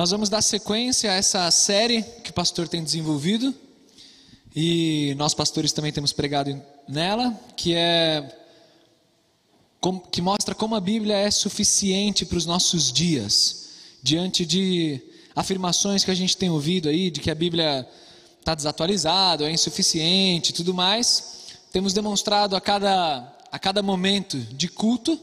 Nós vamos dar sequência a essa série que o pastor tem desenvolvido e nós pastores também temos pregado nela, que é que mostra como a Bíblia é suficiente para os nossos dias, diante de afirmações que a gente tem ouvido aí de que a Bíblia está desatualizada, é insuficiente, tudo mais. Temos demonstrado a cada a cada momento de culto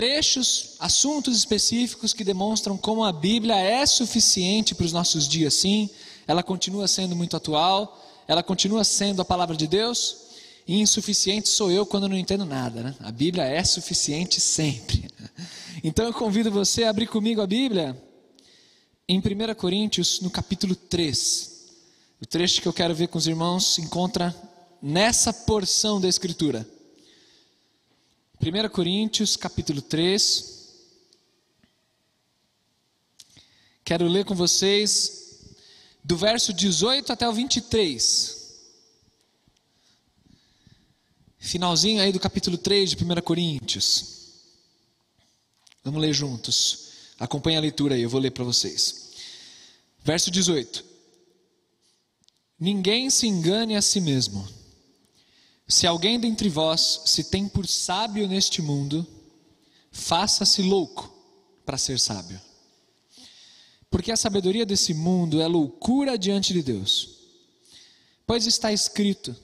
trechos, assuntos específicos que demonstram como a Bíblia é suficiente para os nossos dias, sim. Ela continua sendo muito atual, ela continua sendo a palavra de Deus. E insuficiente sou eu quando não entendo nada, né? A Bíblia é suficiente sempre. Então eu convido você a abrir comigo a Bíblia em 1 Coríntios, no capítulo 3. O trecho que eu quero ver com os irmãos se encontra nessa porção da Escritura. 1 Coríntios, capítulo 3. Quero ler com vocês do verso 18 até o 23. Finalzinho aí do capítulo 3 de 1 Coríntios. Vamos ler juntos. Acompanhe a leitura aí, eu vou ler para vocês. Verso 18: Ninguém se engane a si mesmo. Se alguém dentre vós se tem por sábio neste mundo, faça-se louco para ser sábio. Porque a sabedoria desse mundo é loucura diante de Deus. Pois está escrito: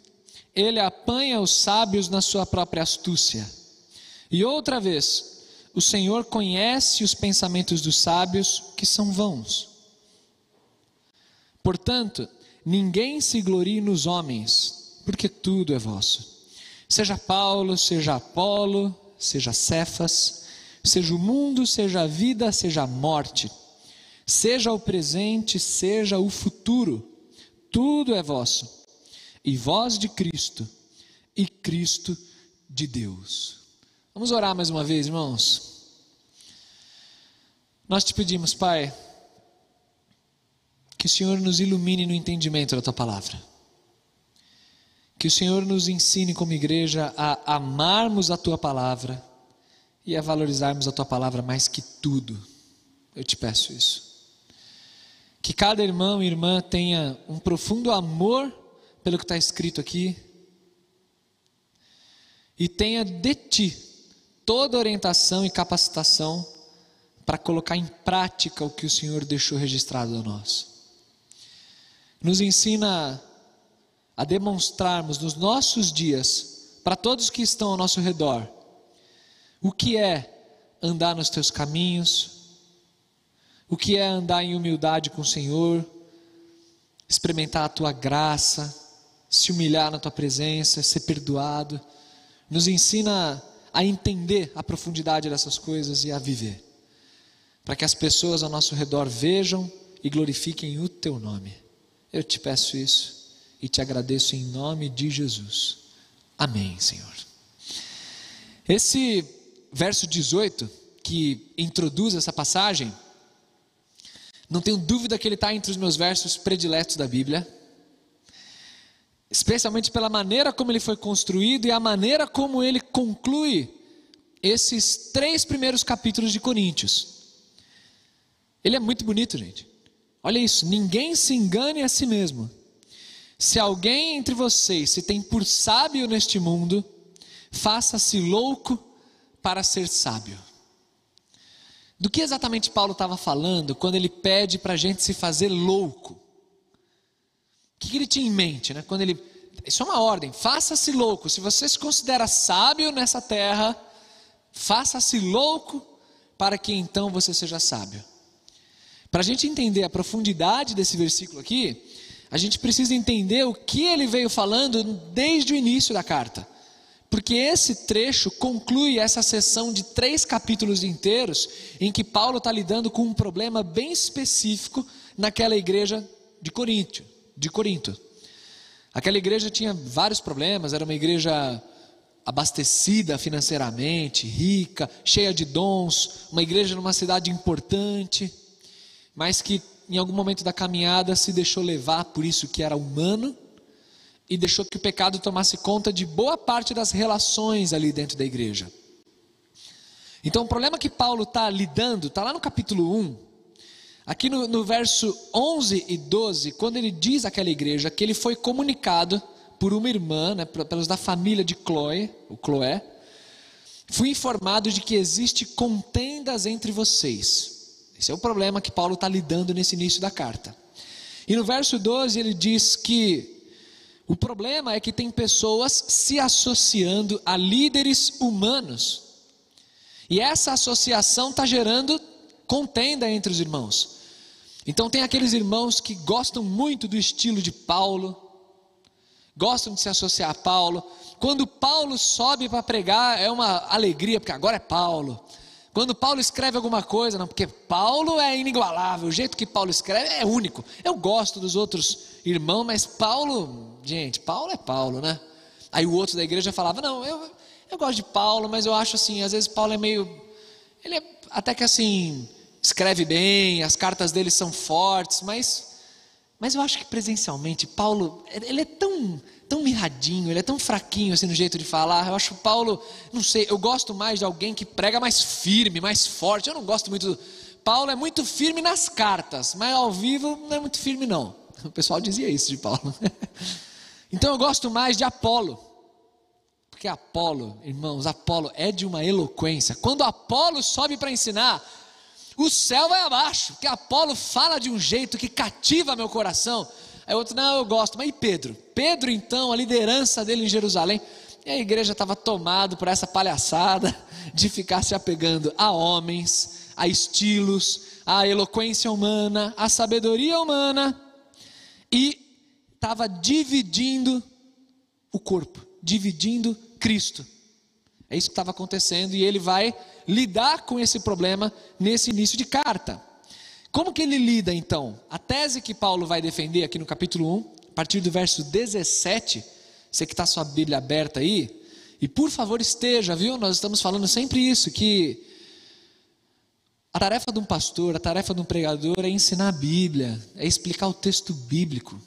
Ele apanha os sábios na sua própria astúcia. E outra vez, o Senhor conhece os pensamentos dos sábios que são vãos. Portanto, ninguém se glorie nos homens porque tudo é vosso. Seja Paulo, seja Apolo, seja Cefas, seja o mundo, seja a vida, seja a morte, seja o presente, seja o futuro, tudo é vosso. E vós de Cristo, e Cristo de Deus. Vamos orar mais uma vez, irmãos. Nós te pedimos, Pai, que o Senhor nos ilumine no entendimento da tua palavra. Que o Senhor nos ensine como igreja a amarmos a tua palavra e a valorizarmos a tua palavra mais que tudo. Eu te peço isso. Que cada irmão e irmã tenha um profundo amor pelo que está escrito aqui e tenha de ti toda orientação e capacitação para colocar em prática o que o Senhor deixou registrado a nós. Nos ensina a demonstrarmos nos nossos dias, para todos que estão ao nosso redor, o que é andar nos teus caminhos, o que é andar em humildade com o Senhor, experimentar a tua graça, se humilhar na tua presença, ser perdoado. Nos ensina a entender a profundidade dessas coisas e a viver, para que as pessoas ao nosso redor vejam e glorifiquem o teu nome. Eu te peço isso e te agradeço em nome de Jesus. Amém, Senhor. Esse verso 18, que introduz essa passagem, não tenho dúvida que ele está entre os meus versos prediletos da Bíblia, especialmente pela maneira como ele foi construído e a maneira como ele conclui esses três primeiros capítulos de Coríntios. Ele é muito bonito, gente. Olha isso, ninguém se engane a si mesmo. Se alguém entre vocês se tem por sábio neste mundo, faça-se louco para ser sábio. Do que exatamente Paulo estava falando quando ele pede para a gente se fazer louco? O que, que ele tinha em mente, né? Quando ele, isso é uma ordem, faça-se louco. Se você se considera sábio nessa terra, faça-se louco para que então você seja sábio. Para a gente entender a profundidade desse versículo aqui, a gente precisa entender o que ele veio falando desde o início da carta. Porque esse trecho conclui essa sessão de três capítulos inteiros em que Paulo está lidando com um problema bem específico naquela igreja de Corinto. De Corinto. Aquela igreja tinha vários problemas, era uma igreja abastecida financeiramente, rica, cheia de dons, uma igreja numa cidade importante, mas que em algum momento da caminhada se deixou levar por isso que era humano e deixou que o pecado tomasse conta de boa parte das relações ali dentro da igreja. Então o problema que Paulo está lidando, está lá no capítulo 1, aqui no, no verso 11 e 12, quando ele diz àquela igreja que ele foi comunicado por uma irmã, né, pelos da família de Chloe, o Chloé, fui informado de que existe contendas entre vocês. Esse é o problema que Paulo está lidando nesse início da carta. E no verso 12 ele diz que o problema é que tem pessoas se associando a líderes humanos. E essa associação está gerando contenda entre os irmãos. Então tem aqueles irmãos que gostam muito do estilo de Paulo, gostam de se associar a Paulo. Quando Paulo sobe para pregar, é uma alegria, porque agora é Paulo. Quando Paulo escreve alguma coisa, não, porque Paulo é inigualável, o jeito que Paulo escreve é único. Eu gosto dos outros irmãos, mas Paulo, gente, Paulo é Paulo, né? Aí o outro da igreja falava: Não, eu, eu gosto de Paulo, mas eu acho assim, às vezes Paulo é meio. Ele é até que assim, escreve bem, as cartas dele são fortes, mas mas eu acho que presencialmente, Paulo, ele é tão, tão mirradinho, ele é tão fraquinho assim no jeito de falar. Eu acho Paulo, não sei, eu gosto mais de alguém que prega mais firme, mais forte. Eu não gosto muito. Paulo é muito firme nas cartas, mas ao vivo não é muito firme, não. O pessoal dizia isso de Paulo. Então eu gosto mais de Apolo. Porque Apolo, irmãos, Apolo é de uma eloquência. Quando Apolo sobe para ensinar, o céu vai abaixo, porque Apolo fala de um jeito que cativa meu coração. Aí outro, não, eu gosto. Mas e Pedro? Pedro, então, a liderança dele em Jerusalém. E a igreja estava tomada por essa palhaçada de ficar se apegando a homens, a estilos, a eloquência humana, a sabedoria humana. E estava dividindo o corpo, dividindo Cristo. É isso que estava acontecendo e ele vai lidar com esse problema nesse início de carta. Como que ele lida então? A tese que Paulo vai defender aqui no capítulo 1, a partir do verso 17, você que está sua Bíblia aberta aí, e por favor esteja, viu? Nós estamos falando sempre isso, que a tarefa de um pastor, a tarefa de um pregador é ensinar a Bíblia, é explicar o texto bíblico.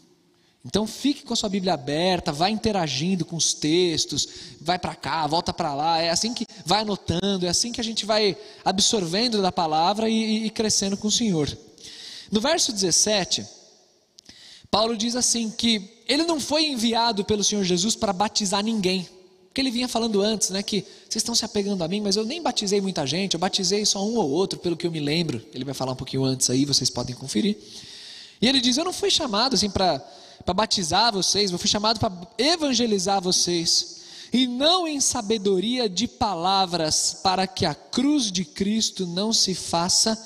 Então fique com a sua Bíblia aberta, vai interagindo com os textos, vai para cá, volta para lá, é assim que vai anotando, é assim que a gente vai absorvendo da palavra e, e crescendo com o Senhor. No verso 17, Paulo diz assim que ele não foi enviado pelo Senhor Jesus para batizar ninguém, porque ele vinha falando antes, né, que vocês estão se apegando a mim, mas eu nem batizei muita gente, eu batizei só um ou outro, pelo que eu me lembro. Ele vai falar um pouquinho antes aí, vocês podem conferir. E ele diz: Eu não fui chamado assim para para batizar vocês, eu fui chamado para evangelizar vocês, e não em sabedoria de palavras, para que a cruz de Cristo não se faça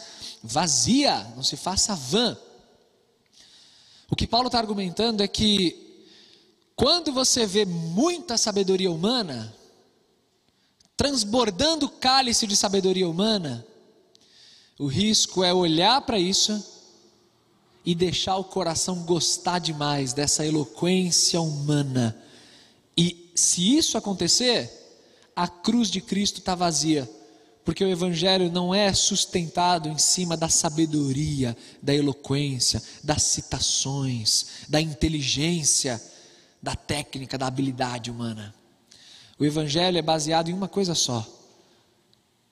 vazia, não se faça vã. O que Paulo está argumentando é que, quando você vê muita sabedoria humana, transbordando o cálice de sabedoria humana, o risco é olhar para isso e deixar o coração gostar demais dessa eloquência humana. E se isso acontecer, a cruz de Cristo está vazia, porque o Evangelho não é sustentado em cima da sabedoria, da eloquência, das citações, da inteligência, da técnica, da habilidade humana. O Evangelho é baseado em uma coisa só: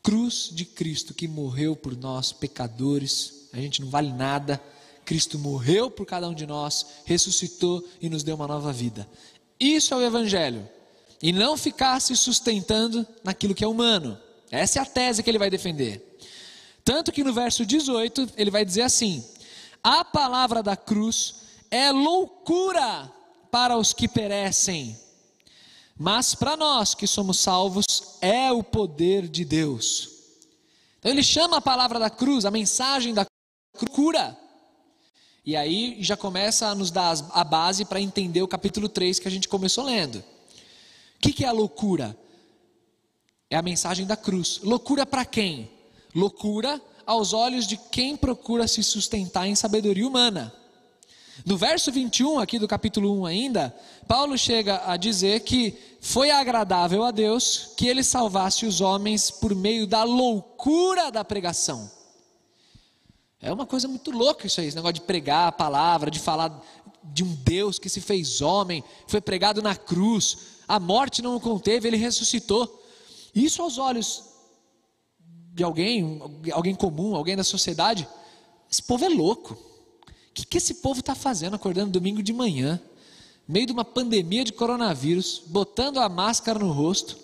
cruz de Cristo que morreu por nós, pecadores, a gente não vale nada Cristo morreu por cada um de nós, ressuscitou e nos deu uma nova vida. Isso é o Evangelho. E não ficar se sustentando naquilo que é humano. Essa é a tese que ele vai defender. Tanto que no verso 18 ele vai dizer assim: A palavra da cruz é loucura para os que perecem, mas para nós que somos salvos é o poder de Deus. Então ele chama a palavra da cruz, a mensagem da cruz, cura. E aí já começa a nos dar a base para entender o capítulo 3 que a gente começou lendo. que, que é a loucura? É a mensagem da cruz. Loucura para quem? Loucura aos olhos de quem procura se sustentar em sabedoria humana. No verso 21, aqui do capítulo 1 ainda, Paulo chega a dizer que foi agradável a Deus que ele salvasse os homens por meio da loucura da pregação. É uma coisa muito louca isso aí, esse negócio de pregar a palavra, de falar de um Deus que se fez homem, foi pregado na cruz, a morte não o conteve, ele ressuscitou. Isso aos olhos de alguém, alguém comum, alguém da sociedade, esse povo é louco. O que, que esse povo está fazendo acordando domingo de manhã, meio de uma pandemia de coronavírus, botando a máscara no rosto,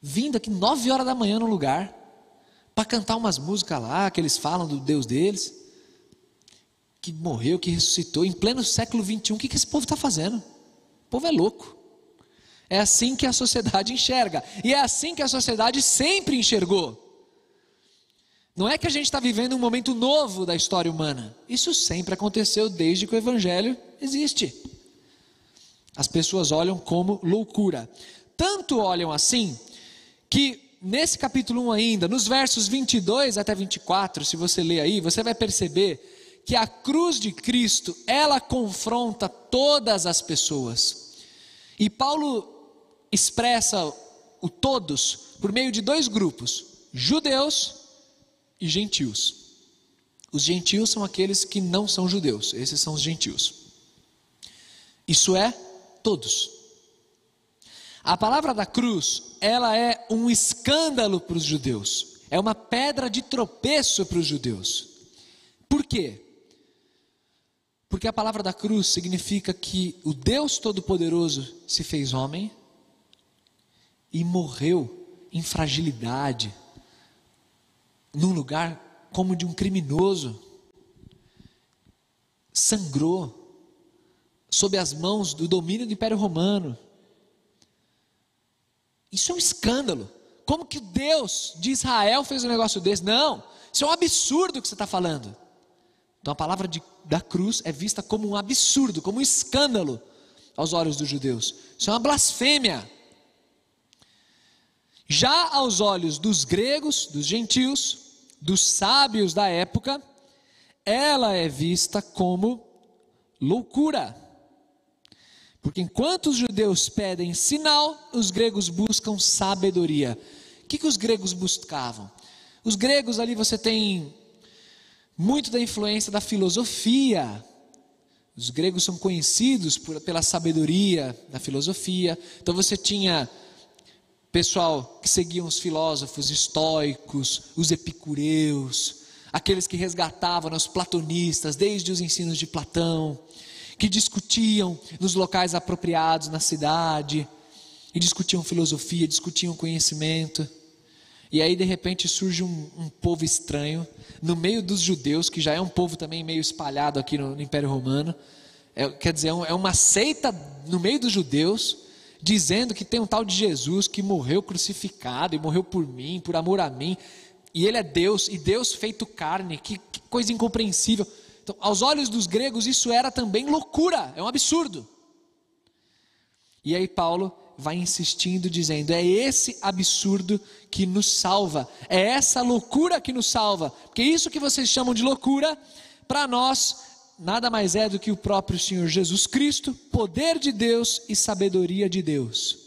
vindo aqui nove horas da manhã no lugar, para cantar umas músicas lá, que eles falam do Deus deles, que morreu, que ressuscitou, em pleno século 21, o que, que esse povo está fazendo? O povo é louco. É assim que a sociedade enxerga. E é assim que a sociedade sempre enxergou. Não é que a gente está vivendo um momento novo da história humana. Isso sempre aconteceu desde que o Evangelho existe. As pessoas olham como loucura. Tanto olham assim, que nesse capítulo 1 ainda, nos versos 22 até 24, se você ler aí, você vai perceber que a cruz de Cristo, ela confronta todas as pessoas. E Paulo expressa o todos por meio de dois grupos: judeus e gentios. Os gentios são aqueles que não são judeus, esses são os gentios. Isso é todos. A palavra da cruz, ela é um escândalo para os judeus, é uma pedra de tropeço para os judeus. Por quê? Porque a palavra da cruz significa que o Deus Todo-Poderoso se fez homem e morreu em fragilidade, num lugar como de um criminoso, sangrou sob as mãos do domínio do Império Romano. Isso é um escândalo. Como que Deus de Israel fez um negócio desse? Não, isso é um absurdo que você está falando. Então a palavra de, da cruz é vista como um absurdo, como um escândalo aos olhos dos judeus. Isso é uma blasfêmia. Já aos olhos dos gregos, dos gentios, dos sábios da época, ela é vista como loucura. Porque enquanto os judeus pedem sinal, os gregos buscam sabedoria. O que, que os gregos buscavam? Os gregos ali você tem muito da influência da filosofia. Os gregos são conhecidos por, pela sabedoria da filosofia. Então você tinha pessoal que seguiam os filósofos estoicos, os epicureus, aqueles que resgatavam os platonistas desde os ensinos de Platão, que discutiam nos locais apropriados na cidade, e discutiam filosofia, discutiam conhecimento. E aí, de repente, surge um, um, povo estranho, no meio dos judeus, que já é um povo também meio espalhado aqui no, no Império Romano. É, quer dizer, é, é uma seita no meio dos judeus, dizendo que tem um tal de Jesus que morreu crucificado e morreu por mim, por amor a mim, e ele é Deus, e Deus feito carne, que, que coisa incompreensível. Então, aos olhos dos gregos, isso era também loucura, é um absurdo. E aí, Paulo vai insistindo, dizendo: é esse absurdo que nos salva, é essa loucura que nos salva, porque isso que vocês chamam de loucura, para nós nada mais é do que o próprio Senhor Jesus Cristo, poder de Deus e sabedoria de Deus.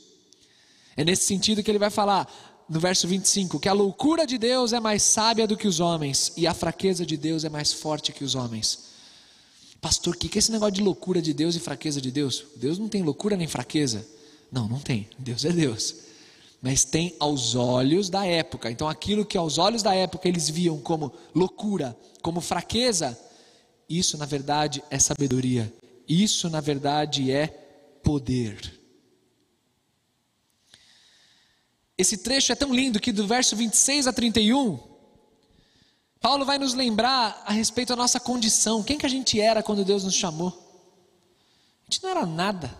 É nesse sentido que ele vai falar no verso 25 que a loucura de Deus é mais sábia do que os homens e a fraqueza de Deus é mais forte que os homens. Pastor, o que é esse negócio de loucura de Deus e fraqueza de Deus? Deus não tem loucura nem fraqueza. Não, não tem. Deus é Deus. Mas tem aos olhos da época. Então aquilo que aos olhos da época eles viam como loucura, como fraqueza, isso, na verdade, é sabedoria. Isso, na verdade, é poder. Esse trecho é tão lindo que do verso 26 a 31, Paulo vai nos lembrar a respeito da nossa condição. Quem que a gente era quando Deus nos chamou? A gente não era nada.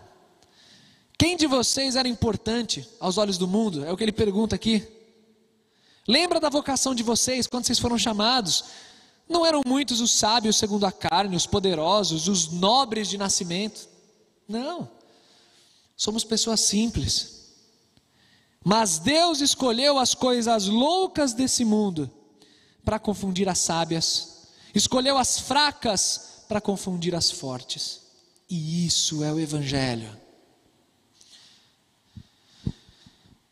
Quem de vocês era importante aos olhos do mundo? É o que ele pergunta aqui. Lembra da vocação de vocês quando vocês foram chamados? Não eram muitos os sábios segundo a carne, os poderosos, os nobres de nascimento. Não. Somos pessoas simples. Mas Deus escolheu as coisas loucas desse mundo para confundir as sábias, escolheu as fracas para confundir as fortes. E isso é o Evangelho.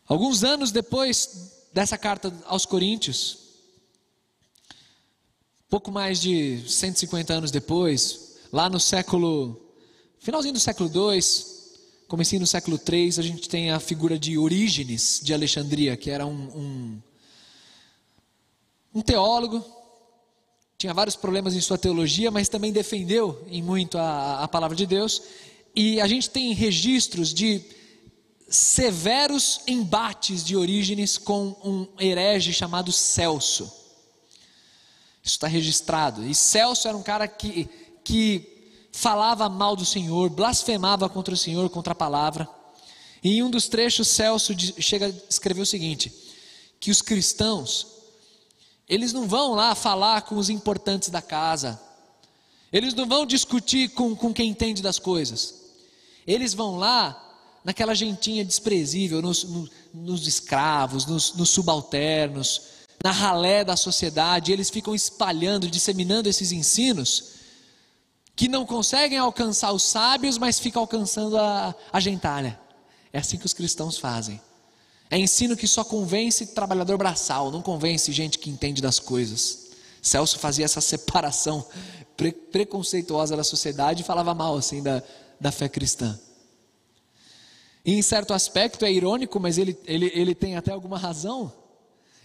Alguns anos depois dessa carta aos Coríntios, pouco mais de 150 anos depois, lá no século finalzinho do século 2, Comecei no século III, a gente tem a figura de Orígenes de Alexandria, que era um, um, um teólogo, tinha vários problemas em sua teologia, mas também defendeu em muito a, a palavra de Deus. E a gente tem registros de severos embates de Orígenes com um herege chamado Celso. Isso está registrado. E Celso era um cara que, que falava mal do Senhor, blasfemava contra o Senhor, contra a palavra. E em um dos trechos, Celso chega a escrever o seguinte: que os cristãos, eles não vão lá falar com os importantes da casa, eles não vão discutir com, com quem entende das coisas, eles vão lá naquela gentinha desprezível, nos, nos, escravos, nos, nos subalternos, na ralé da sociedade, eles ficam espalhando, disseminando esses ensinos que não conseguem alcançar os sábios, mas ficam alcançando a, a gentalha. É assim que os cristãos fazem. É ensino que só convence trabalhador braçal, não convence gente que entende das coisas. Celso fazia essa separação pre preconceituosa da sociedade e falava mal assim da, da fé cristã. E em certo aspecto é irônico, mas ele, ele, ele tem até alguma razão.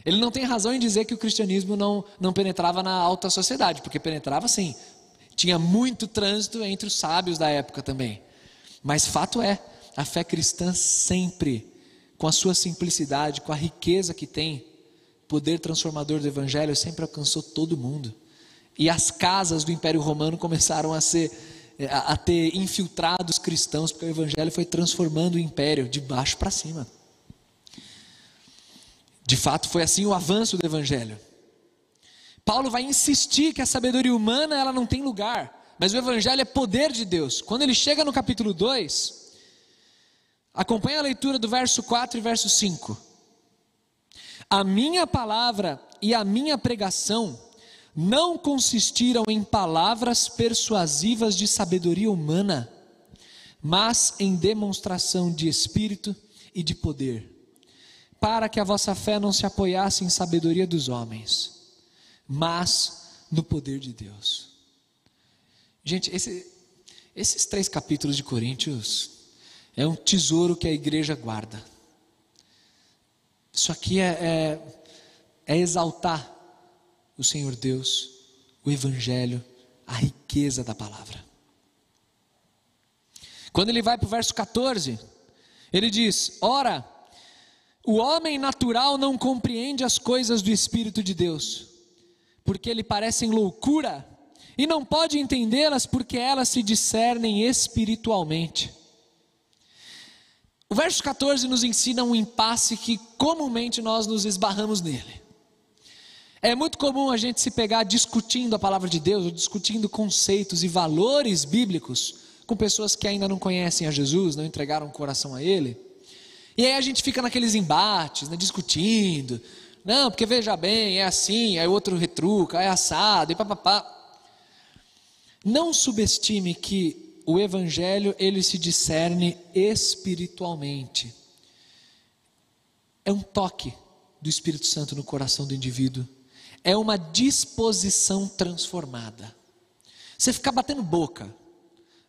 Ele não tem razão em dizer que o cristianismo não, não penetrava na alta sociedade, porque penetrava sim. Tinha muito trânsito entre os sábios da época também. Mas fato é, a fé cristã sempre, com a sua simplicidade, com a riqueza que tem, poder transformador do evangelho, sempre alcançou todo mundo. E as casas do Império Romano começaram a ser é, a, ter infiltrado os cristãos, porque o evangelho foi transformando o império de baixo para cima. De fato, foi assim o avanço do evangelho. Paulo vai insistir que a sabedoria humana ela não tem lugar, mas o evangelho é poder de Deus. Quando ele chega no capítulo 2, acompanha a leitura do verso 4 e verso 5. A minha palavra e a minha pregação não consistiram em palavras persuasivas de sabedoria humana, mas em demonstração de espírito e de poder, para que a vossa fé não se apoiasse em sabedoria dos homens, mas no poder de Deus. Gente, esse, esses três capítulos de Coríntios é um tesouro que a igreja guarda. Isso aqui é, é, é exaltar o Senhor Deus, o Evangelho, a riqueza da palavra. Quando ele vai para o verso 14, ele diz: Ora, o homem natural não compreende as coisas do Espírito de Deus, porque lhe parecem loucura, e não pode entendê-las porque elas se discernem espiritualmente. O verso 14 nos ensina um impasse que comumente nós nos esbarramos nele. É muito comum a gente se pegar discutindo a palavra de Deus, ou discutindo conceitos e valores bíblicos com pessoas que ainda não conhecem a Jesus, não entregaram o coração a Ele. E aí a gente fica naqueles embates, né, discutindo. Não, porque veja bem, é assim, aí o outro retruca, é assado, e papapá. Não subestime que o evangelho ele se discerne espiritualmente. É um toque do Espírito Santo no coração do indivíduo é uma disposição transformada. Você ficar batendo boca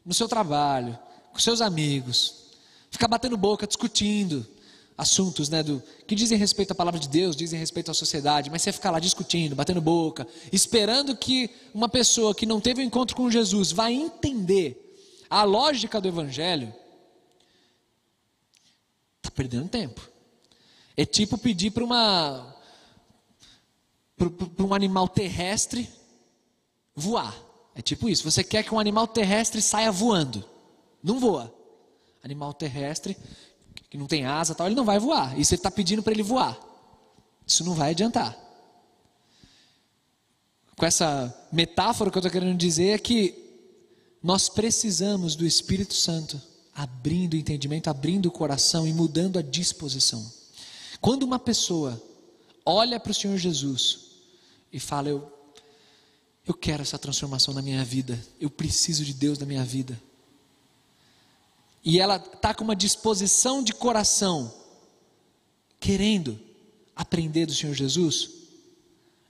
no seu trabalho, com seus amigos, ficar batendo boca, discutindo assuntos né, do, que dizem respeito à palavra de Deus, dizem respeito à sociedade, mas você ficar lá discutindo, batendo boca, esperando que uma pessoa que não teve o um encontro com Jesus vai entender a lógica do Evangelho, está perdendo tempo. É tipo pedir para uma para um animal terrestre voar. É tipo isso. Você quer que um animal terrestre saia voando. Não voa. Animal terrestre, que não tem asa tal, ele não vai voar. E você está pedindo para ele voar. Isso não vai adiantar. Com essa metáfora que eu estou querendo dizer é que nós precisamos do Espírito Santo abrindo o entendimento, abrindo o coração e mudando a disposição. Quando uma pessoa olha para o Senhor Jesus e fala: Eu, eu quero essa transformação na minha vida, eu preciso de Deus na minha vida. E ela está com uma disposição de coração, querendo aprender do Senhor Jesus,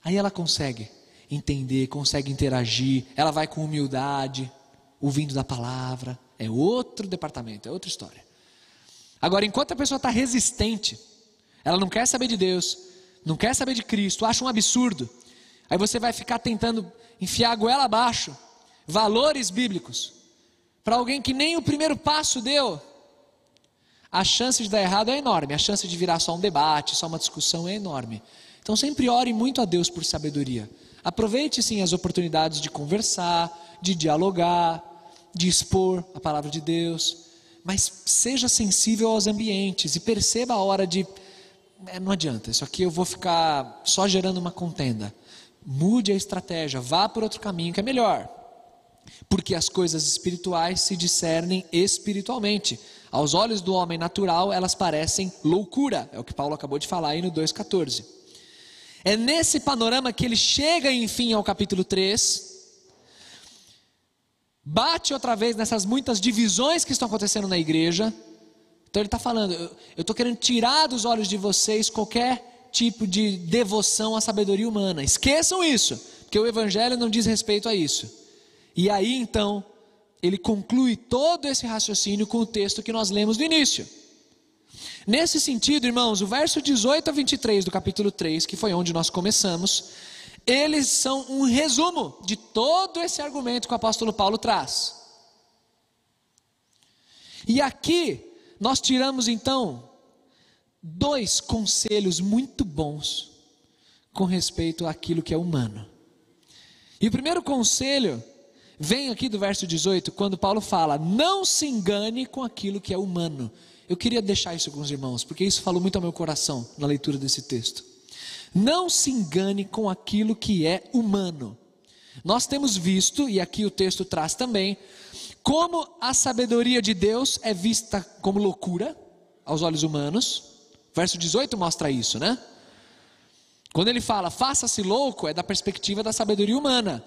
aí ela consegue entender, consegue interagir, ela vai com humildade, ouvindo da palavra, é outro departamento, é outra história. Agora, enquanto a pessoa está resistente, ela não quer saber de Deus, não quer saber de Cristo, acha um absurdo, aí você vai ficar tentando enfiar a goela abaixo valores bíblicos para alguém que nem o primeiro passo deu. A chance de dar errado é enorme, a chance de virar só um debate, só uma discussão é enorme. Então sempre ore muito a Deus por sabedoria. Aproveite sim as oportunidades de conversar, de dialogar, de expor a palavra de Deus, mas seja sensível aos ambientes e perceba a hora de. É, não adianta, isso aqui eu vou ficar só gerando uma contenda. Mude a estratégia, vá por outro caminho que é melhor. Porque as coisas espirituais se discernem espiritualmente. Aos olhos do homem natural, elas parecem loucura. É o que Paulo acabou de falar aí no 2,14. É nesse panorama que ele chega, enfim, ao capítulo 3 bate outra vez nessas muitas divisões que estão acontecendo na igreja. Então ele está falando: eu estou querendo tirar dos olhos de vocês qualquer tipo de devoção à sabedoria humana. Esqueçam isso, porque o evangelho não diz respeito a isso. E aí então ele conclui todo esse raciocínio com o texto que nós lemos no início. Nesse sentido, irmãos, o verso 18 a 23 do capítulo 3, que foi onde nós começamos, eles são um resumo de todo esse argumento que o apóstolo Paulo traz. E aqui nós tiramos então dois conselhos muito bons com respeito àquilo que é humano. E o primeiro conselho vem aqui do verso 18, quando Paulo fala: Não se engane com aquilo que é humano. Eu queria deixar isso com os irmãos, porque isso falou muito ao meu coração na leitura desse texto. Não se engane com aquilo que é humano. Nós temos visto, e aqui o texto traz também, como a sabedoria de Deus é vista como loucura aos olhos humanos. Verso 18 mostra isso, né? Quando ele fala, faça-se louco, é da perspectiva da sabedoria humana.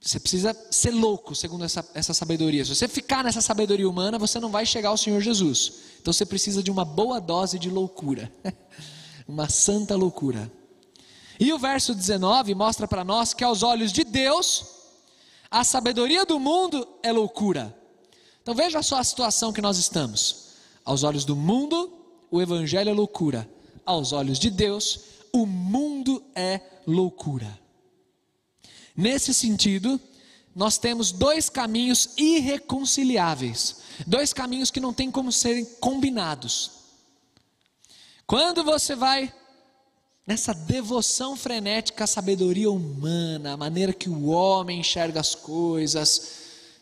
Você precisa ser louco, segundo essa, essa sabedoria. Se você ficar nessa sabedoria humana, você não vai chegar ao Senhor Jesus. Então você precisa de uma boa dose de loucura. uma santa loucura. E o verso 19 mostra para nós que aos olhos de Deus, a sabedoria do mundo é loucura. Então veja só a situação que nós estamos. Aos olhos do mundo, o evangelho é loucura. Aos olhos de Deus, o mundo é loucura. Nesse sentido, nós temos dois caminhos irreconciliáveis, dois caminhos que não tem como serem combinados. Quando você vai nessa devoção frenética à sabedoria humana, a maneira que o homem enxerga as coisas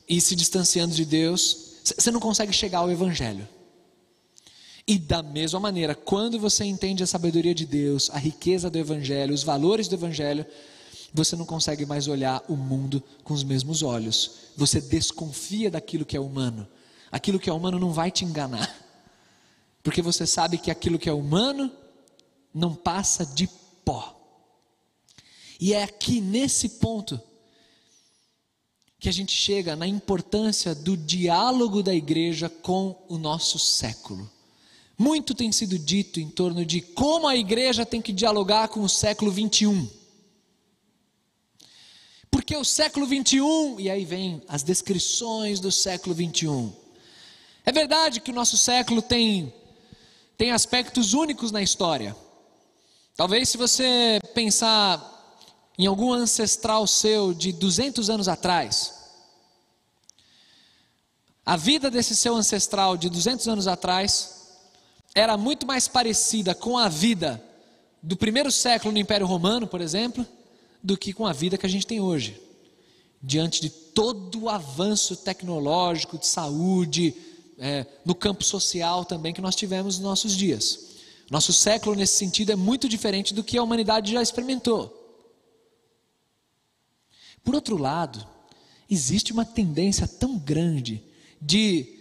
e se distanciando de Deus, você não consegue chegar ao Evangelho. E da mesma maneira, quando você entende a sabedoria de Deus, a riqueza do Evangelho, os valores do Evangelho, você não consegue mais olhar o mundo com os mesmos olhos. Você desconfia daquilo que é humano. Aquilo que é humano não vai te enganar. Porque você sabe que aquilo que é humano não passa de pó. E é aqui nesse ponto que a gente chega na importância do diálogo da igreja com o nosso século. Muito tem sido dito em torno de como a igreja tem que dialogar com o século 21. Porque o século 21, e aí vem as descrições do século 21. É verdade que o nosso século tem tem aspectos únicos na história. Talvez se você pensar em algum ancestral seu de 200 anos atrás, a vida desse seu ancestral de 200 anos atrás era muito mais parecida com a vida do primeiro século no Império Romano, por exemplo, do que com a vida que a gente tem hoje. Diante de todo o avanço tecnológico, de saúde, é, no campo social também que nós tivemos nos nossos dias. Nosso século, nesse sentido, é muito diferente do que a humanidade já experimentou. Por outro lado, existe uma tendência tão grande de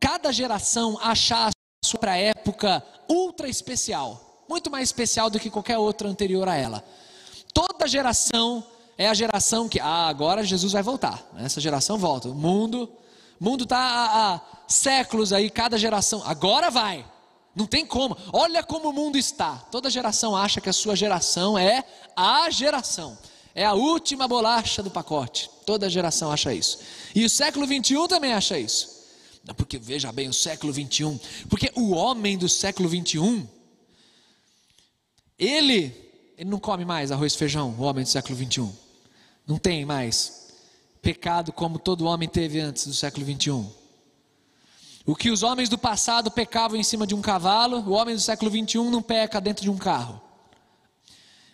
cada geração achar a sua época ultra especial, muito mais especial do que qualquer outra anterior a ela. Toda geração é a geração que, ah, agora Jesus vai voltar. Essa geração volta. O mundo, mundo está há, há séculos aí, cada geração, agora vai. Não tem como. Olha como o mundo está. Toda geração acha que a sua geração é a geração. É a última bolacha do pacote. Toda geração acha isso. E o século 21 também acha isso. Não, porque veja bem, o século 21. Porque o homem do século 21, ele, ele não come mais arroz e feijão, o homem do século 21. Não tem mais pecado como todo homem teve antes do século 21. O que os homens do passado pecavam em cima de um cavalo, o homem do século 21 não peca dentro de um carro.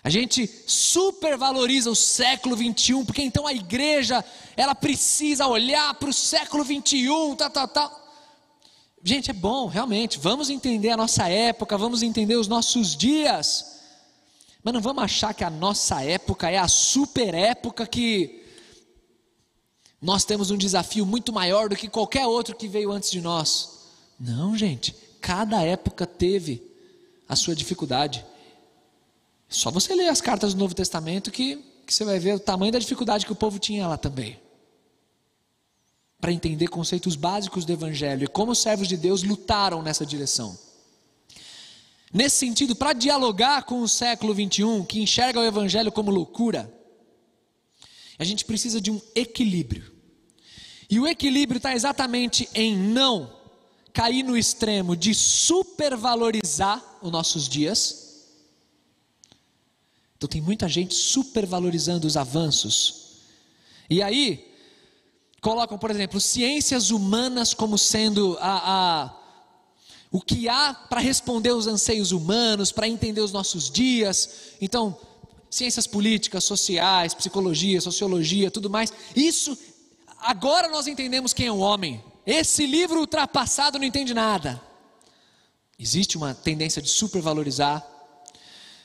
A gente supervaloriza o século 21, porque então a igreja, ela precisa olhar para o século 21, tal, tal, tal. Gente, é bom, realmente, vamos entender a nossa época, vamos entender os nossos dias, mas não vamos achar que a nossa época é a super época que nós temos um desafio muito maior do que qualquer outro que veio antes de nós. Não, gente, cada época teve a sua dificuldade. Só você ler as cartas do Novo Testamento que, que você vai ver o tamanho da dificuldade que o povo tinha lá também. Para entender conceitos básicos do Evangelho e como os servos de Deus lutaram nessa direção. Nesse sentido, para dialogar com o século 21, que enxerga o Evangelho como loucura, a gente precisa de um equilíbrio. E o equilíbrio está exatamente em não cair no extremo de supervalorizar os nossos dias. Então tem muita gente supervalorizando os avanços. E aí, colocam, por exemplo, ciências humanas como sendo a, a o que há para responder aos anseios humanos, para entender os nossos dias. Então, ciências políticas, sociais, psicologia, sociologia, tudo mais. Isso, agora nós entendemos quem é o homem. Esse livro ultrapassado não entende nada. Existe uma tendência de supervalorizar,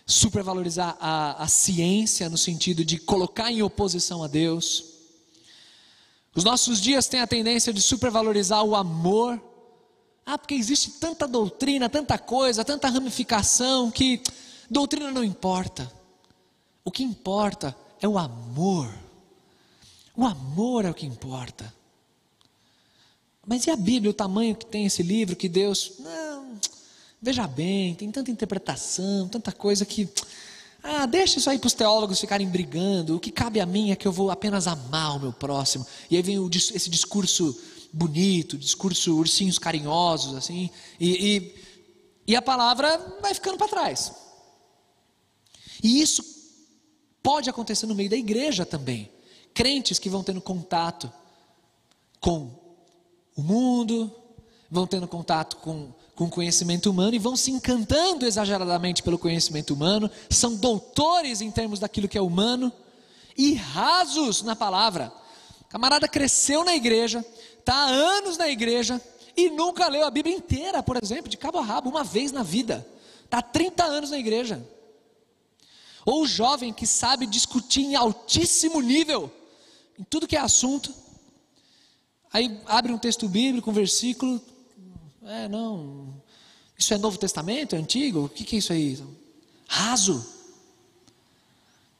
supervalorizar a, a ciência no sentido de colocar em oposição a Deus. Os nossos dias têm a tendência de supervalorizar o amor. Ah, porque existe tanta doutrina, tanta coisa, tanta ramificação que doutrina não importa. O que importa é o amor. O amor é o que importa. Mas e a Bíblia, o tamanho que tem esse livro que Deus. Não, veja bem, tem tanta interpretação, tanta coisa que. Ah, deixa isso aí para os teólogos ficarem brigando. O que cabe a mim é que eu vou apenas amar o meu próximo. E aí vem o, esse discurso bonito, discurso ursinhos carinhosos, assim. E, e, e a palavra vai ficando para trás. E isso Pode acontecer no meio da igreja também. Crentes que vão tendo contato com o mundo, vão tendo contato com, com o conhecimento humano e vão se encantando exageradamente pelo conhecimento humano, são doutores em termos daquilo que é humano e rasos na palavra. camarada cresceu na igreja, está há anos na igreja e nunca leu a Bíblia inteira, por exemplo, de cabo a rabo, uma vez na vida. Está há 30 anos na igreja. Ou o jovem que sabe discutir em altíssimo nível, em tudo que é assunto. Aí abre um texto bíblico, um versículo. É, não. Isso é Novo Testamento? É Antigo? O que, que é isso aí? Raso.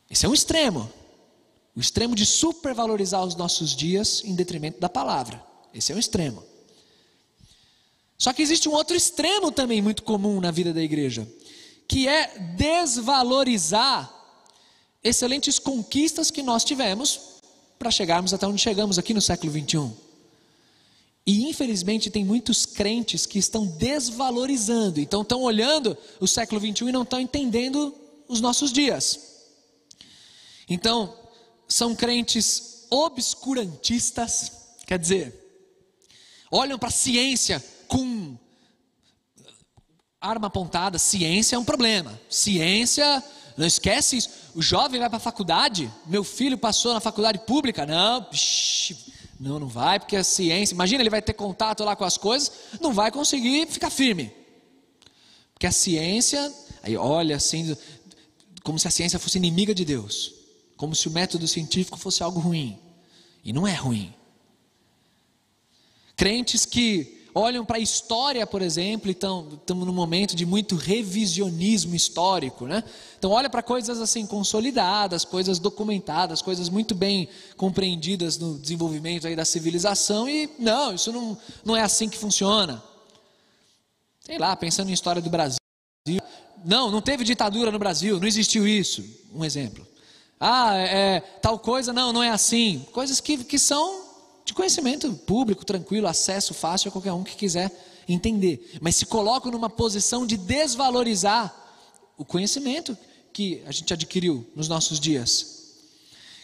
Esse é um extremo. O extremo de supervalorizar os nossos dias em detrimento da palavra. Esse é um extremo. Só que existe um outro extremo também muito comum na vida da igreja que é desvalorizar excelentes conquistas que nós tivemos para chegarmos até onde chegamos aqui no século 21. E infelizmente tem muitos crentes que estão desvalorizando, então estão olhando o século 21 e não estão entendendo os nossos dias. Então, são crentes obscurantistas, quer dizer, olham para a ciência com arma apontada, ciência é um problema. Ciência, não esquece isso. O jovem vai para a faculdade, meu filho passou na faculdade pública, não, não, não vai, porque a ciência, imagina, ele vai ter contato lá com as coisas, não vai conseguir ficar firme. Porque a ciência, aí olha assim, como se a ciência fosse inimiga de Deus, como se o método científico fosse algo ruim. E não é ruim. Crentes que olham para a história, por exemplo, então estamos num momento de muito revisionismo histórico, né? Então olha para coisas assim consolidadas, coisas documentadas, coisas muito bem compreendidas no desenvolvimento aí da civilização e não, isso não, não é assim que funciona. Sei lá, pensando em história do Brasil, não, não teve ditadura no Brasil, não existiu isso, um exemplo. Ah, é, tal coisa, não, não é assim. Coisas que, que são de conhecimento público, tranquilo, acesso fácil a qualquer um que quiser entender. Mas se colocam numa posição de desvalorizar o conhecimento que a gente adquiriu nos nossos dias.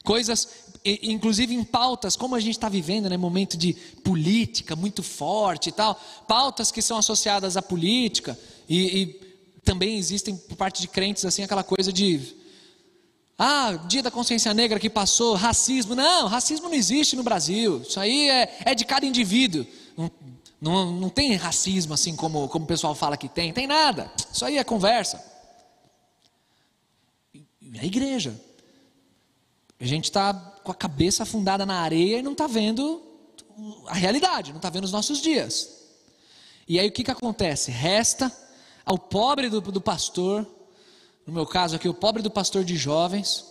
Coisas, inclusive em pautas, como a gente está vivendo, né, momento de política muito forte e tal, pautas que são associadas à política e, e também existem por parte de crentes assim aquela coisa de ah, dia da consciência negra que passou, racismo. Não, racismo não existe no Brasil. Isso aí é, é de cada indivíduo. Não, não, não tem racismo assim como, como o pessoal fala que tem. Tem nada. Isso aí é conversa. E a igreja. A gente está com a cabeça afundada na areia e não está vendo a realidade, não está vendo os nossos dias. E aí o que, que acontece? Resta ao pobre do, do pastor no meu caso aqui, o pobre do pastor de jovens,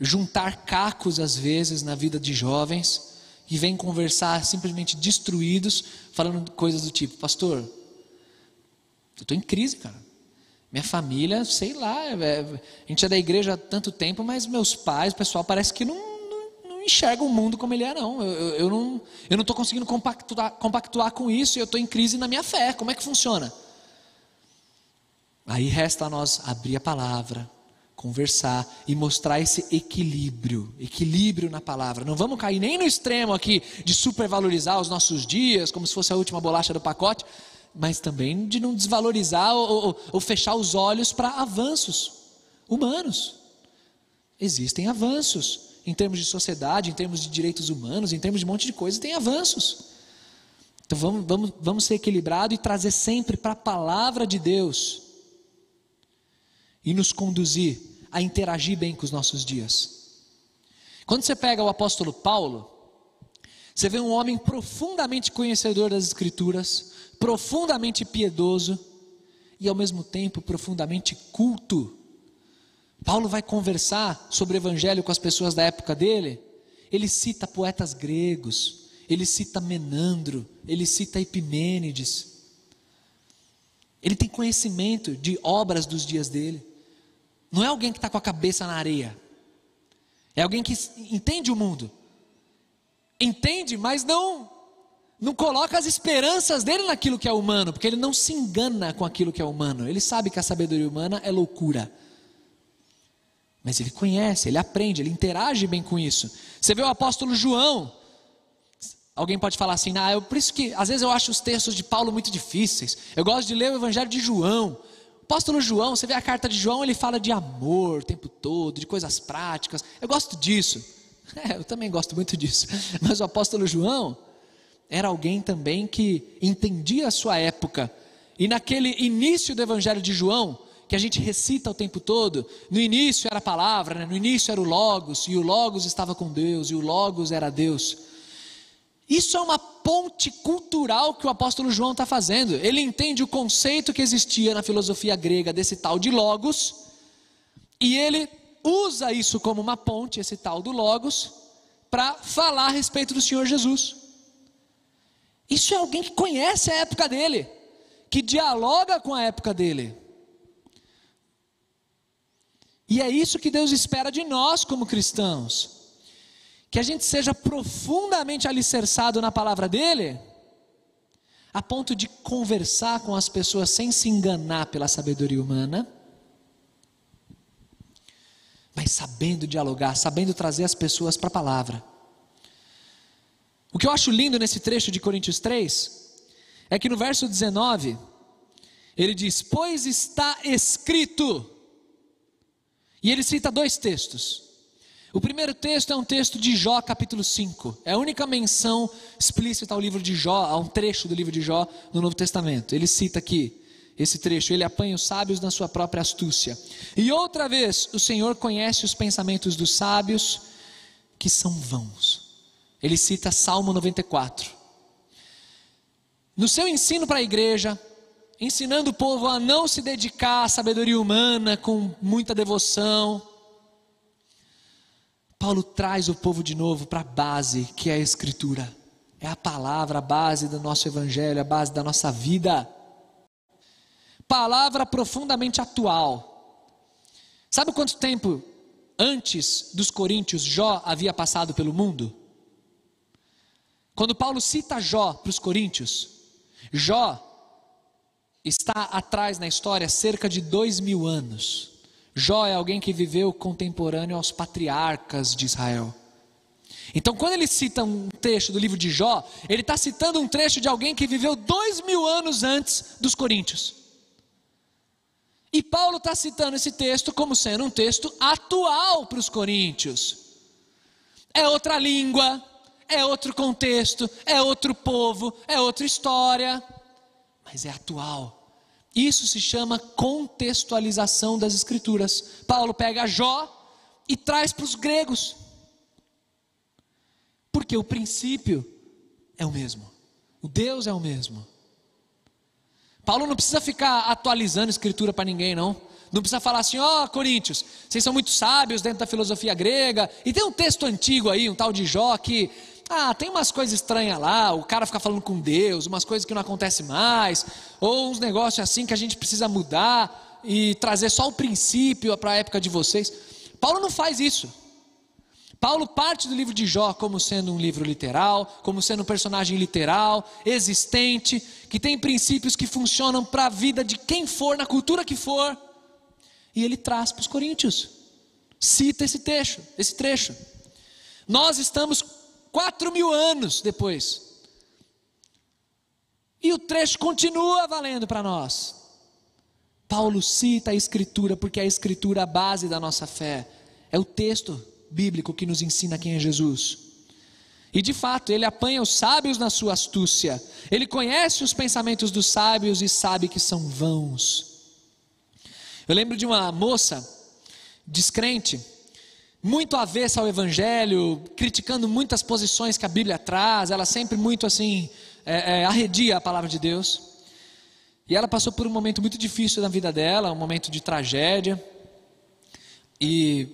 juntar cacos às vezes na vida de jovens, que vem conversar simplesmente destruídos, falando coisas do tipo: Pastor, eu estou em crise, cara. Minha família, sei lá, é, a gente é da igreja há tanto tempo, mas meus pais, o pessoal parece que não, não, não enxerga o mundo como ele é, não. Eu, eu, eu não estou conseguindo compactuar, compactuar com isso e eu estou em crise na minha fé. Como é que funciona? Aí resta a nós abrir a palavra, conversar e mostrar esse equilíbrio, equilíbrio na palavra. Não vamos cair nem no extremo aqui de supervalorizar os nossos dias, como se fosse a última bolacha do pacote, mas também de não desvalorizar ou, ou, ou fechar os olhos para avanços humanos. Existem avanços em termos de sociedade, em termos de direitos humanos, em termos de um monte de coisas, tem avanços. Então vamos, vamos, vamos ser equilibrados e trazer sempre para a palavra de Deus e nos conduzir a interagir bem com os nossos dias. Quando você pega o apóstolo Paulo, você vê um homem profundamente conhecedor das Escrituras, profundamente piedoso e ao mesmo tempo profundamente culto. Paulo vai conversar sobre o evangelho com as pessoas da época dele. Ele cita poetas gregos, ele cita Menandro, ele cita Epimênides. Ele tem conhecimento de obras dos dias dele. Não é alguém que está com a cabeça na areia. É alguém que entende o mundo. Entende, mas não não coloca as esperanças dele naquilo que é humano, porque ele não se engana com aquilo que é humano. Ele sabe que a sabedoria humana é loucura. Mas ele conhece, ele aprende, ele interage bem com isso. Você vê o apóstolo João. Alguém pode falar assim, ah, eu, por isso que às vezes eu acho os textos de Paulo muito difíceis. Eu gosto de ler o evangelho de João apóstolo João, você vê a carta de João, ele fala de amor o tempo todo, de coisas práticas. Eu gosto disso. É, eu também gosto muito disso. Mas o apóstolo João era alguém também que entendia a sua época. E naquele início do evangelho de João, que a gente recita o tempo todo, no início era a palavra, né? no início era o Logos, e o Logos estava com Deus, e o Logos era Deus. Isso é uma ponte cultural que o apóstolo João está fazendo. Ele entende o conceito que existia na filosofia grega desse tal de Logos, e ele usa isso como uma ponte, esse tal do Logos, para falar a respeito do Senhor Jesus. Isso é alguém que conhece a época dele, que dialoga com a época dele. E é isso que Deus espera de nós como cristãos que a gente seja profundamente alicerçado na palavra dele, a ponto de conversar com as pessoas sem se enganar pela sabedoria humana, mas sabendo dialogar, sabendo trazer as pessoas para a palavra. O que eu acho lindo nesse trecho de Coríntios 3 é que no verso 19 ele diz: Pois está escrito, e ele cita dois textos. O primeiro texto é um texto de Jó, capítulo 5. É a única menção explícita ao livro de Jó, a um trecho do livro de Jó no Novo Testamento. Ele cita aqui esse trecho: Ele apanha os sábios na sua própria astúcia. E outra vez, o Senhor conhece os pensamentos dos sábios, que são vãos. Ele cita Salmo 94. no seu ensino para a igreja, ensinando o povo a não se dedicar à sabedoria humana com muita devoção, Paulo traz o povo de novo para a base, que é a Escritura. É a palavra, a base do nosso evangelho, a base da nossa vida. Palavra profundamente atual. Sabe quanto tempo antes dos coríntios Jó havia passado pelo mundo? Quando Paulo cita Jó para os coríntios, Jó está atrás na história cerca de dois mil anos. Jó é alguém que viveu contemporâneo aos patriarcas de Israel. Então, quando ele cita um trecho do livro de Jó, ele está citando um trecho de alguém que viveu dois mil anos antes dos coríntios. E Paulo está citando esse texto como sendo um texto atual para os coríntios. É outra língua, é outro contexto, é outro povo, é outra história, mas é atual. Isso se chama contextualização das Escrituras. Paulo pega Jó e traz para os gregos, porque o princípio é o mesmo, o Deus é o mesmo. Paulo não precisa ficar atualizando a Escritura para ninguém, não. Não precisa falar assim, ó oh, Coríntios, vocês são muito sábios dentro da filosofia grega. E tem um texto antigo aí, um tal de Jó, que ah, tem umas coisas estranhas lá, o cara fica falando com Deus, umas coisas que não acontecem mais, ou uns negócios assim que a gente precisa mudar e trazer só o princípio para a época de vocês. Paulo não faz isso. Paulo parte do livro de Jó como sendo um livro literal, como sendo um personagem literal, existente, que tem princípios que funcionam para a vida de quem for, na cultura que for, e ele traz para os coríntios. Cita esse trecho, esse trecho. Nós estamos Quatro mil anos depois. E o trecho continua valendo para nós. Paulo cita a Escritura, porque a Escritura é a base da nossa fé. É o texto bíblico que nos ensina quem é Jesus. E de fato, ele apanha os sábios na sua astúcia. Ele conhece os pensamentos dos sábios e sabe que são vãos. Eu lembro de uma moça descrente muito avessa ao Evangelho, criticando muitas posições que a Bíblia traz, ela sempre muito assim, é, é, arredia a palavra de Deus. E ela passou por um momento muito difícil na vida dela, um momento de tragédia. E,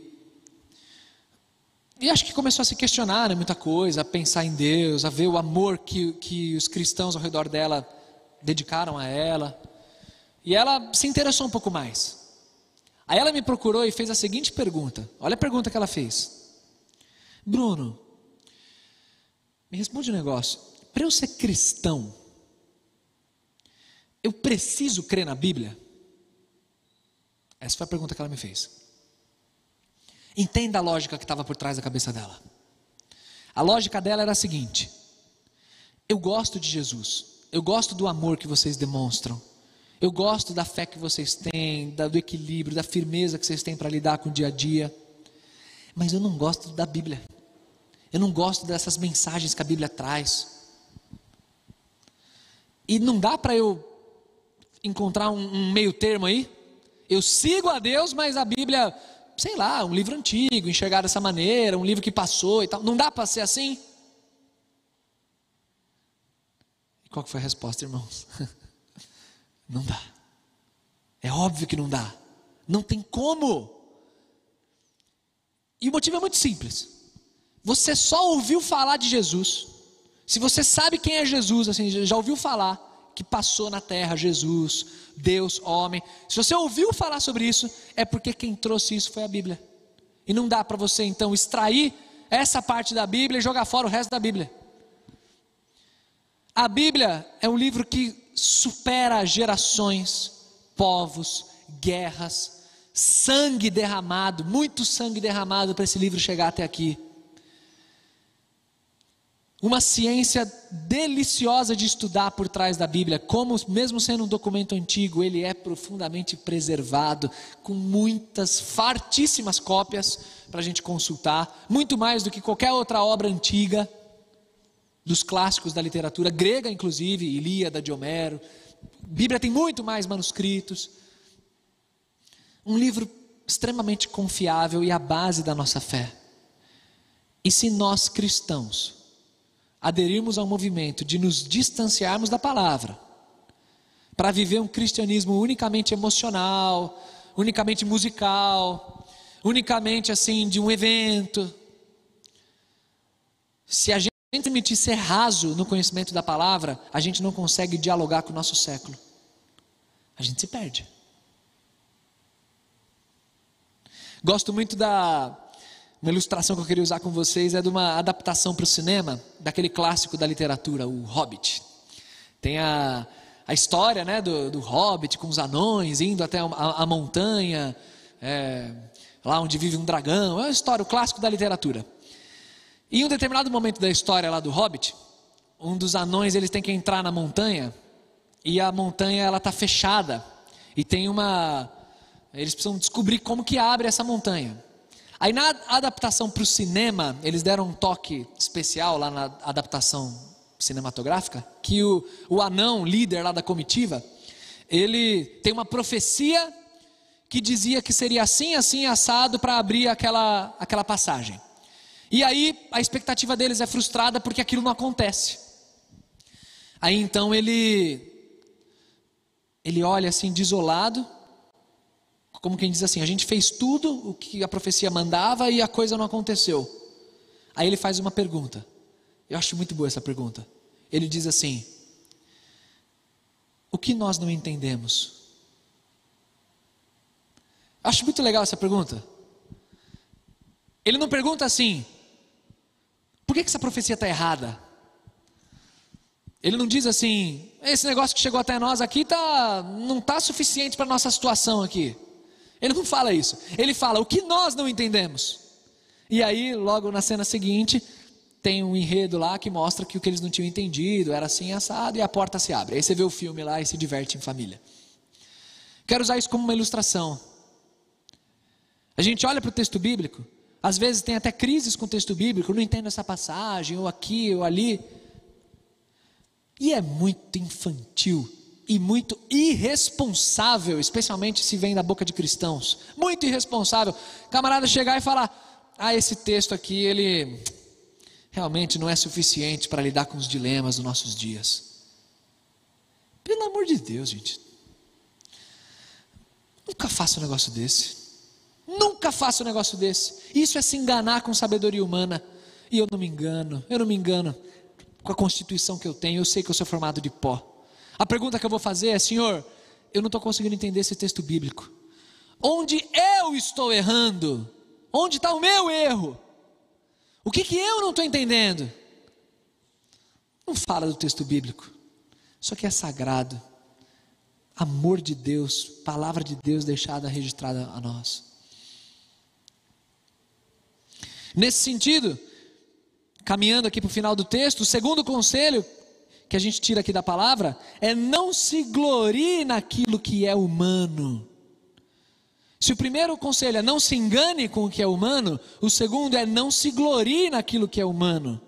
e acho que começou a se questionar né, muita coisa, a pensar em Deus, a ver o amor que, que os cristãos ao redor dela dedicaram a ela. E ela se interessou um pouco mais. Aí ela me procurou e fez a seguinte pergunta. Olha a pergunta que ela fez. Bruno, me responde um negócio. Para eu ser cristão, eu preciso crer na Bíblia? Essa foi a pergunta que ela me fez. Entenda a lógica que estava por trás da cabeça dela. A lógica dela era a seguinte: eu gosto de Jesus, eu gosto do amor que vocês demonstram, eu gosto da fé que vocês têm, do equilíbrio, da firmeza que vocês têm para lidar com o dia a dia. Mas eu não gosto da Bíblia. Eu não gosto dessas mensagens que a Bíblia traz. E não dá para eu encontrar um, um, meio termo aí. Eu sigo a Deus, mas a Bíblia, sei lá, um livro antigo, enxergar dessa maneira, um livro que passou e tal. Não dá para ser assim? E qual foi a resposta, irmãos? Não dá. É óbvio que não dá. Não tem como. E o motivo é muito simples. Você só ouviu falar de Jesus. Se você sabe quem é Jesus, assim, já ouviu falar que passou na terra Jesus, Deus, homem. Se você ouviu falar sobre isso, é porque quem trouxe isso foi a Bíblia. E não dá para você então extrair essa parte da Bíblia e jogar fora o resto da Bíblia. A Bíblia é um livro que supera gerações, povos, guerras, sangue derramado, muito sangue derramado para esse livro chegar até aqui. Uma ciência deliciosa de estudar por trás da Bíblia, como, mesmo sendo um documento antigo, ele é profundamente preservado, com muitas, fartíssimas cópias para a gente consultar, muito mais do que qualquer outra obra antiga dos clássicos da literatura grega, inclusive, Ilíada de Homero. Bíblia tem muito mais manuscritos. Um livro extremamente confiável e a base da nossa fé. E se nós cristãos aderirmos ao movimento de nos distanciarmos da palavra, para viver um cristianismo unicamente emocional, unicamente musical, unicamente assim de um evento. Se a gente permitir ser raso no conhecimento da palavra, a gente não consegue dialogar com o nosso século. A gente se perde. Gosto muito da uma ilustração que eu queria usar com vocês é de uma adaptação para o cinema daquele clássico da literatura, o Hobbit. Tem a, a história né, do, do Hobbit com os anões indo até a, a montanha, é, lá onde vive um dragão. É uma história, o clássico da literatura. Em um determinado momento da história lá do Hobbit, um dos anões eles tem que entrar na montanha e a montanha ela está fechada e tem uma eles precisam descobrir como que abre essa montanha. Aí na adaptação para o cinema, eles deram um toque especial lá na adaptação cinematográfica, que o, o anão, líder lá da comitiva, ele tem uma profecia que dizia que seria assim, assim, assado para abrir aquela, aquela passagem. E aí a expectativa deles é frustrada porque aquilo não acontece. Aí então ele ele olha assim desolado como quem diz assim: a gente fez tudo o que a profecia mandava e a coisa não aconteceu. Aí ele faz uma pergunta. Eu acho muito boa essa pergunta. Ele diz assim: O que nós não entendemos? Acho muito legal essa pergunta. Ele não pergunta assim: que, essa profecia está errada? Ele não diz assim: Esse negócio que chegou até nós aqui tá, não está suficiente para a nossa situação aqui. Ele não fala isso. Ele fala o que nós não entendemos. E aí, logo na cena seguinte, tem um enredo lá que mostra que o que eles não tinham entendido era assim assado e a porta se abre. Aí você vê o filme lá e se diverte em família. Quero usar isso como uma ilustração. A gente olha para o texto bíblico, às vezes tem até crises com o texto bíblico, não entendo essa passagem, ou aqui, ou ali. E é muito infantil e muito irresponsável, especialmente se vem da boca de cristãos. Muito irresponsável. Camarada chegar e falar: "Ah, esse texto aqui ele realmente não é suficiente para lidar com os dilemas dos nossos dias". Pelo amor de Deus, gente. Nunca faça um negócio desse. Nunca faça um negócio desse. Isso é se enganar com sabedoria humana. E eu não me engano, eu não me engano com a constituição que eu tenho, eu sei que eu sou formado de pó. A pergunta que eu vou fazer é: Senhor, eu não estou conseguindo entender esse texto bíblico. Onde eu estou errando? Onde está o meu erro? O que, que eu não estou entendendo? Não fala do texto bíblico. Isso aqui é sagrado. Amor de Deus, palavra de Deus deixada registrada a nós. Nesse sentido, caminhando aqui para o final do texto, o segundo conselho que a gente tira aqui da palavra é não se glorie naquilo que é humano. Se o primeiro conselho é não se engane com o que é humano, o segundo é não se glorie naquilo que é humano.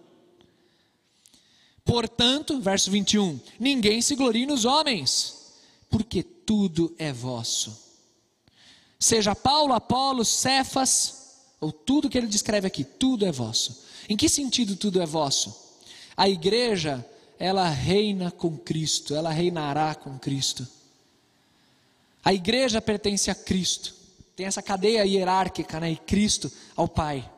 Portanto, verso 21, ninguém se glorie nos homens, porque tudo é vosso. Seja Paulo, Apolo, Cefas, ou tudo que ele descreve aqui, tudo é vosso. Em que sentido tudo é vosso? A igreja ela reina com Cristo, ela reinará com Cristo. A igreja pertence a Cristo, tem essa cadeia hierárquica, né? E Cristo ao Pai,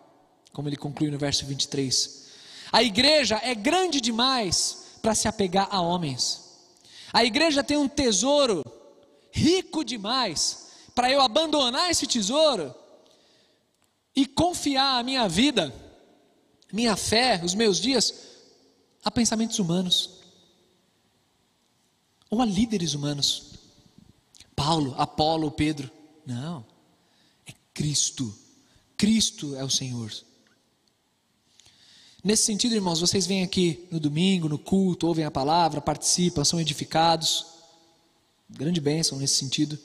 como ele conclui no verso 23. A igreja é grande demais para se apegar a homens. A igreja tem um tesouro rico demais para eu abandonar esse tesouro e confiar a minha vida, minha fé, os meus dias a pensamentos humanos ou a líderes humanos. Paulo, Apolo, Pedro. Não. É Cristo. Cristo é o Senhor. Nesse sentido, irmãos, vocês vêm aqui no domingo, no culto, ouvem a palavra, participam, são edificados. Grande bênção nesse sentido.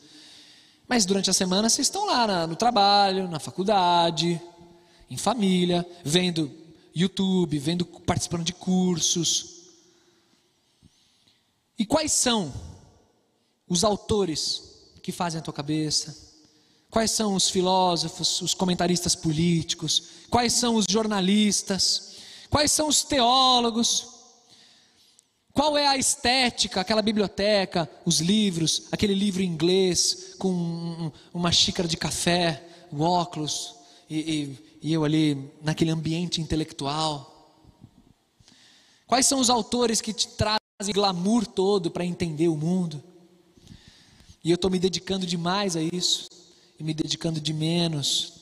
Mas durante a semana vocês estão lá no trabalho, na faculdade, em família, vendo YouTube, vendo, participando de cursos. E quais são os autores que fazem a tua cabeça? Quais são os filósofos, os comentaristas políticos? Quais são os jornalistas? Quais são os teólogos? Qual é a estética, aquela biblioteca, os livros, aquele livro em inglês com uma xícara de café, um óculos e, e, e eu ali naquele ambiente intelectual? Quais são os autores que te trazem glamour todo para entender o mundo? E eu estou me dedicando demais a isso e me dedicando de menos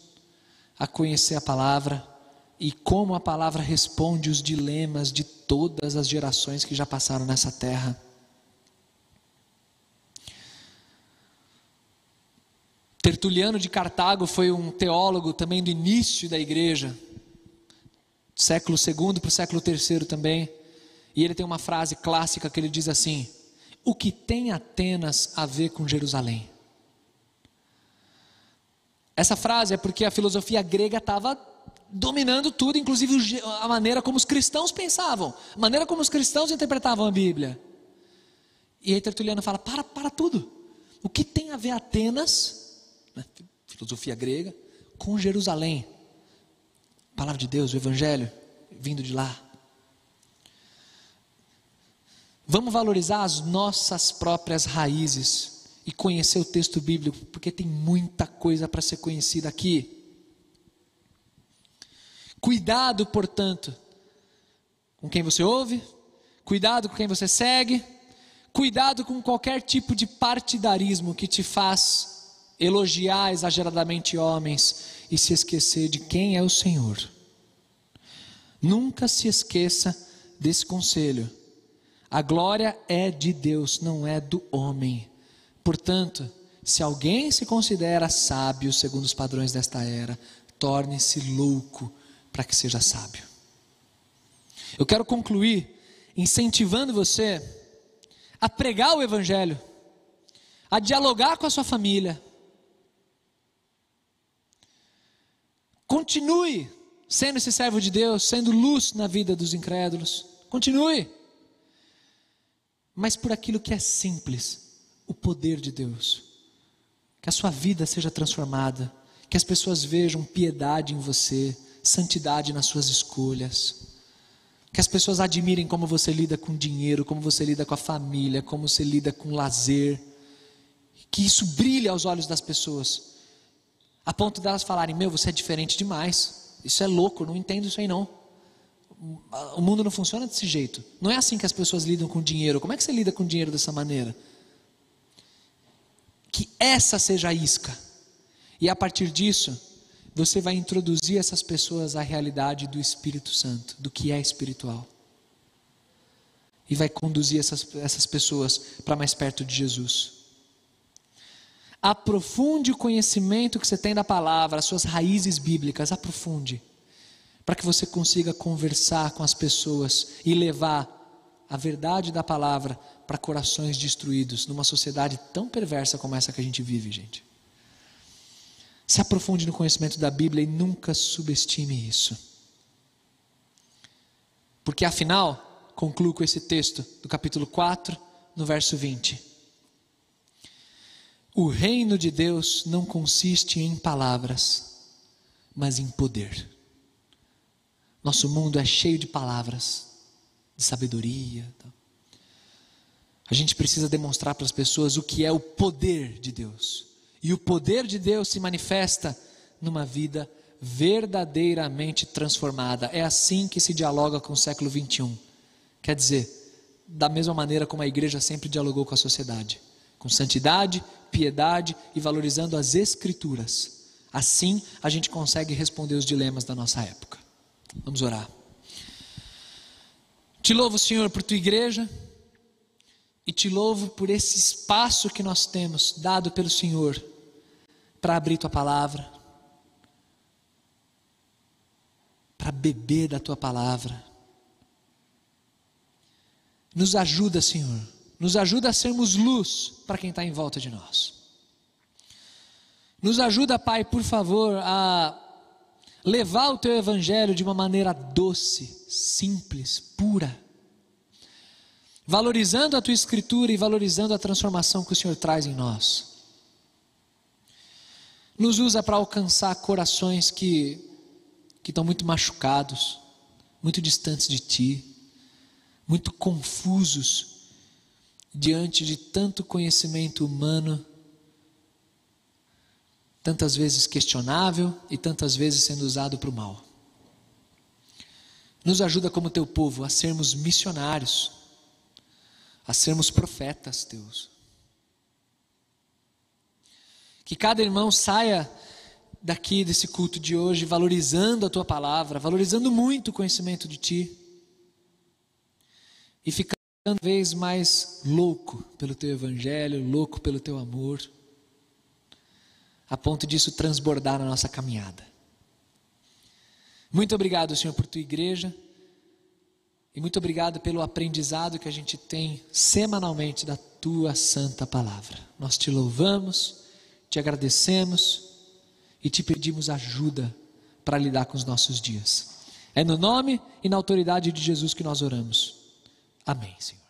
a conhecer a palavra e como a palavra responde os dilemas de todas as gerações que já passaram nessa terra. Tertuliano de Cartago foi um teólogo também do início da igreja, século II para o século III também. E ele tem uma frase clássica que ele diz assim: O que tem Atenas a ver com Jerusalém? Essa frase é porque a filosofia grega estava dominando tudo, inclusive a maneira como os cristãos pensavam, a maneira como os cristãos interpretavam a Bíblia. E aí Tertuliano fala: para, para tudo. O que tem a ver Atenas, né, filosofia grega, com Jerusalém? palavra de Deus, o Evangelho, vindo de lá. Vamos valorizar as nossas próprias raízes e conhecer o texto bíblico, porque tem muita coisa para ser conhecida aqui. Cuidado, portanto, com quem você ouve, cuidado com quem você segue, cuidado com qualquer tipo de partidarismo que te faz elogiar exageradamente homens e se esquecer de quem é o Senhor. Nunca se esqueça desse conselho. A glória é de Deus, não é do homem. Portanto, se alguém se considera sábio segundo os padrões desta era, torne-se louco para que seja sábio. Eu quero concluir incentivando você a pregar o Evangelho, a dialogar com a sua família. Continue sendo esse servo de Deus, sendo luz na vida dos incrédulos. Continue. Mas por aquilo que é simples, o poder de Deus. Que a sua vida seja transformada, que as pessoas vejam piedade em você, santidade nas suas escolhas. Que as pessoas admirem como você lida com dinheiro, como você lida com a família, como você lida com lazer. Que isso brilhe aos olhos das pessoas, a ponto delas falarem: Meu, você é diferente demais. Isso é louco, não entendo isso aí não. O mundo não funciona desse jeito. Não é assim que as pessoas lidam com dinheiro. Como é que você lida com dinheiro dessa maneira? Que essa seja a isca. E a partir disso, você vai introduzir essas pessoas à realidade do Espírito Santo, do que é espiritual. E vai conduzir essas, essas pessoas para mais perto de Jesus. Aprofunde o conhecimento que você tem da palavra, as suas raízes bíblicas, aprofunde. Para que você consiga conversar com as pessoas e levar a verdade da palavra para corações destruídos, numa sociedade tão perversa como essa que a gente vive, gente. Se aprofunde no conhecimento da Bíblia e nunca subestime isso. Porque afinal, concluo com esse texto do capítulo 4, no verso 20. O reino de Deus não consiste em palavras, mas em poder. Nosso mundo é cheio de palavras, de sabedoria. A gente precisa demonstrar para as pessoas o que é o poder de Deus. E o poder de Deus se manifesta numa vida verdadeiramente transformada. É assim que se dialoga com o século 21. Quer dizer, da mesma maneira como a igreja sempre dialogou com a sociedade, com santidade, piedade e valorizando as escrituras. Assim a gente consegue responder os dilemas da nossa época. Vamos orar. Te louvo, Senhor, por tua igreja e te louvo por esse espaço que nós temos dado pelo Senhor para abrir tua palavra, para beber da tua palavra. Nos ajuda, Senhor, nos ajuda a sermos luz para quem está em volta de nós. Nos ajuda, Pai, por favor, a levar o teu evangelho de uma maneira doce, simples, pura, valorizando a tua escritura e valorizando a transformação que o Senhor traz em nós nos usa para alcançar corações que, que estão muito machucados, muito distantes de Ti, muito confusos diante de tanto conhecimento humano, tantas vezes questionável e tantas vezes sendo usado para o mal. Nos ajuda como teu povo a sermos missionários, a sermos profetas teus. Que cada irmão saia daqui desse culto de hoje valorizando a tua palavra, valorizando muito o conhecimento de ti e ficando cada vez mais louco pelo teu evangelho, louco pelo teu amor, a ponto disso transbordar na nossa caminhada. Muito obrigado, Senhor, por tua igreja. E muito obrigado pelo aprendizado que a gente tem semanalmente da tua santa palavra. Nós te louvamos, te agradecemos e te pedimos ajuda para lidar com os nossos dias. É no nome e na autoridade de Jesus que nós oramos. Amém, Senhor.